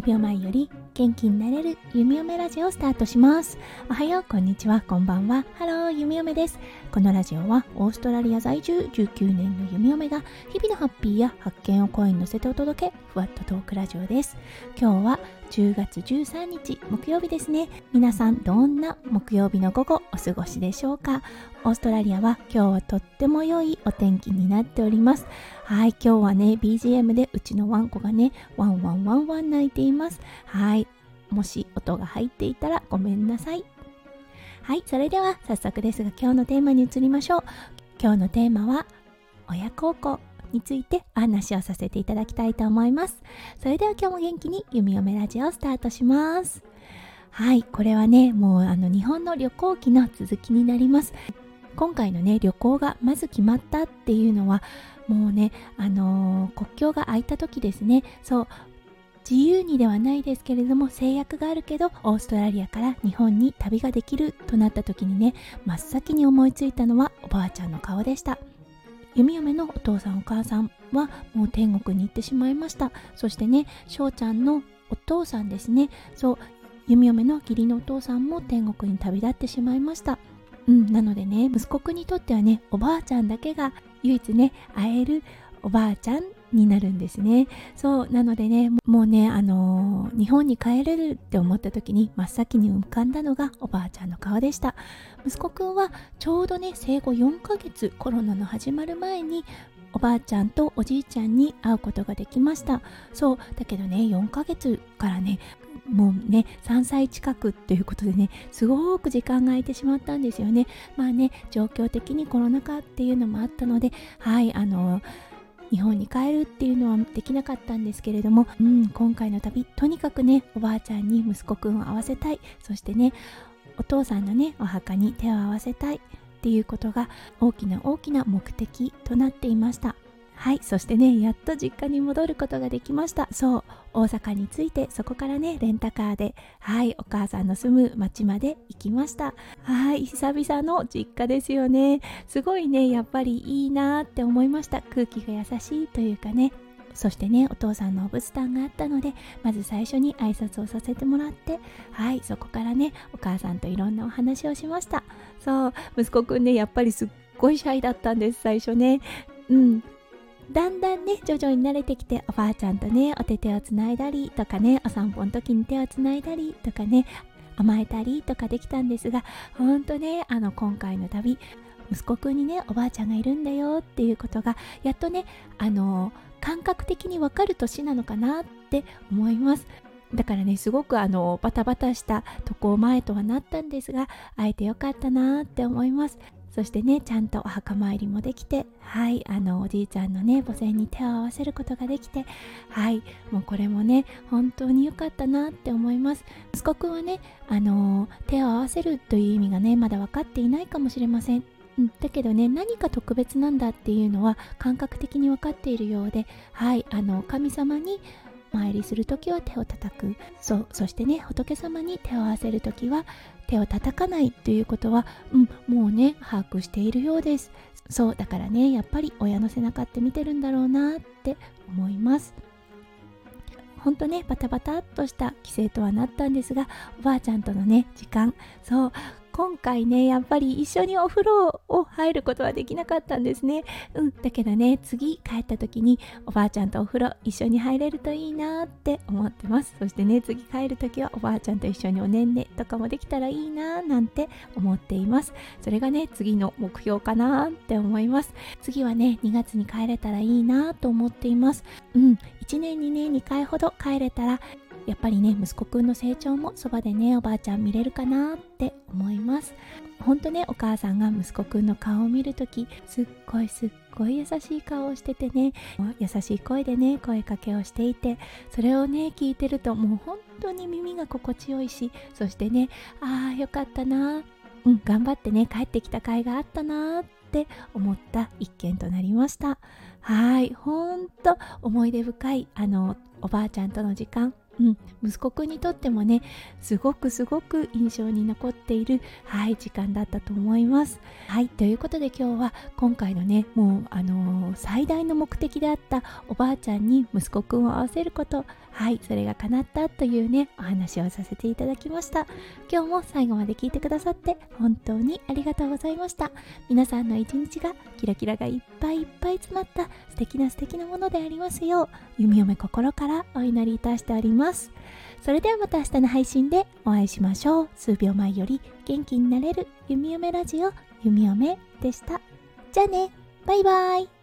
数秒前より元気になれる弓嫁ラジオをスタートします。おはようこんにちは。こんばんは。ハロー弓嫁です。このラジオはオーストラリア在住19年の弓嫁が日々のハッピーや発見を声に乗せてお届けふわっとトークラジオです。今日は10月13日木曜日ですね。皆さんどんな木曜日の午後お過ごしでしょうか？オーストラリアは今日はとっても良いお天気になっております。はい今日はね BGM でうちのワンコがねワンワンワンワン鳴いています。はいもし音が入っていたらごめんなさい。はいそれでは早速ですが今日のテーマに移りましょう。今日のテーマは親孝行。についてお話をさせていただきたいと思います。それでは今日も元気に弓嫁ラジオをスタートします。はいこれはねもうあの日本の旅行記の続きになります。今回のね旅行がまず決まったっていうのはもうねあのー、国境が開いた時ですね。そう自由にではないですけれども制約があるけどオーストラリアから日本に旅ができるとなった時にね真っ先に思いついたのはおばあちゃんの顔でした。弓嫁のお父さんお母さんはもう天国に行ってしまいました。そしてね翔ちゃんのお父さんですね。そう弓嫁の義理のお父さんも天国に旅立ってしまいました。うんなのでね息子くんにとってはねおばあちゃんだけが唯一ね会えるおばあちゃんになるんですね。そうなのでねもうねあのー、日本に帰れるって思った時に真っ先に浮かんだのがおばあちゃんの顔でした。息子くんはちょうどね生後4ヶ月コロナの始まる前におばあちゃんとおじいちゃんに会うことができました。そうだけどね4ヶ月からねもうね3歳近くっていうことでねすごく時間が空いてしまったんですよね。まあね状況的にコロナ禍っていうのもあったのではいあの日本に帰るっていうのはできなかったんですけれども、うん、今回の旅とにかくねおばあちゃんに息子くんを会わせたい。そしてねお父さんのねお墓に手を合わせたいっていうことが大きな大きな目的となっていました。はいそしてねやっと実家に戻ることができました。そう大阪に着いてそこからねレンタカーではいお母さんの住む町まで行きました。はい久々の実家ですよね。すごいねやっぱりいいなって思いました。空気が優しいというかね。そしてねお父さんのお仏壇があったのでまず最初に挨拶をさせてもらってはいそこからねお母さんといろんなお話をしました。そう息子くんねやっぱりすっごいシャイだったんです最初ね。うん。だんだんね徐々に慣れてきておばあちゃんとねお手手をつないだりとかねお散歩の時に手をつないだりとかね甘えたりとかできたんですがほんとねあの今回の旅息子くんにねおばあちゃんがいるんだよっていうことがやっとねあの感覚的にわかる年なのかなって思います。だからねすごくあのバタバタした渡航前とはなったんですが会えてよかったなって思います。そしてねちゃんとお墓参りもできてはいあのおじいちゃんのね墓前に手を合わせることができてはいもうこれもね本当に良かったなって思います。息子くんはねあの手を合わせるという意味がねまだ分かっていないかもしれません。ん、だけどね何か特別なんだっていうのは感覚的に分かっているようではいあの神様に参りする時は手を叩く。そうそしてね仏様に手を合わせる時は手を叩かないということは、うん、もうね把握しているようです。そうだからねやっぱり親の背中って見てるんだろうなって思います。ほんとねバタバタっとした規制とはなったんですがおばあちゃんとのね時間。そう今回ねやっぱり一緒にお風呂を入ることはできなかったんですね。うんだけどね次帰った時におばあちゃんとお風呂一緒に入れるといいなって思ってます。そしてね次帰る時はおばあちゃんと一緒におねんねとかもできたらいいななんて思っています。それがね次の目標かなって思います。次はね2月に帰れたらいいなと思っています。うん1年2年2回ほど帰れたらやっぱりね息子くんの成長もそばでねおばあちゃん見れるかなって思います。ほんとねお母さんが息子くんの顔を見るときすっごいすっごい優しい顔をしててね優しい声でね声かけをしていてそれをね聞いてるともう本当に耳が心地よいしそしてねああよかったなうん頑張ってね帰ってきた甲斐があったなって思った一件となりました。はいほんと思い出深いあのおばあちゃんとの時間。うん、息子くんにとってもねすごくすごく印象に残っているはい時間だったと思います。はいということで今日は今回のねもうあのー、最大の目的であったおばあちゃんに息子くんを会わせることはいそれが叶ったというねお話をさせていただきました。今日も最後まで聞いてくださって本当にありがとうございました。皆さんの一日がキラキラがいっぱいいっぱい詰まった素敵な素敵なものでありますよう弓嫁心からお祈りいたしております。それではまた明日の配信でお会いしましょう。数秒前より元気になれる弓嫁ラジオ弓嫁でした。じゃあね。バイバイ。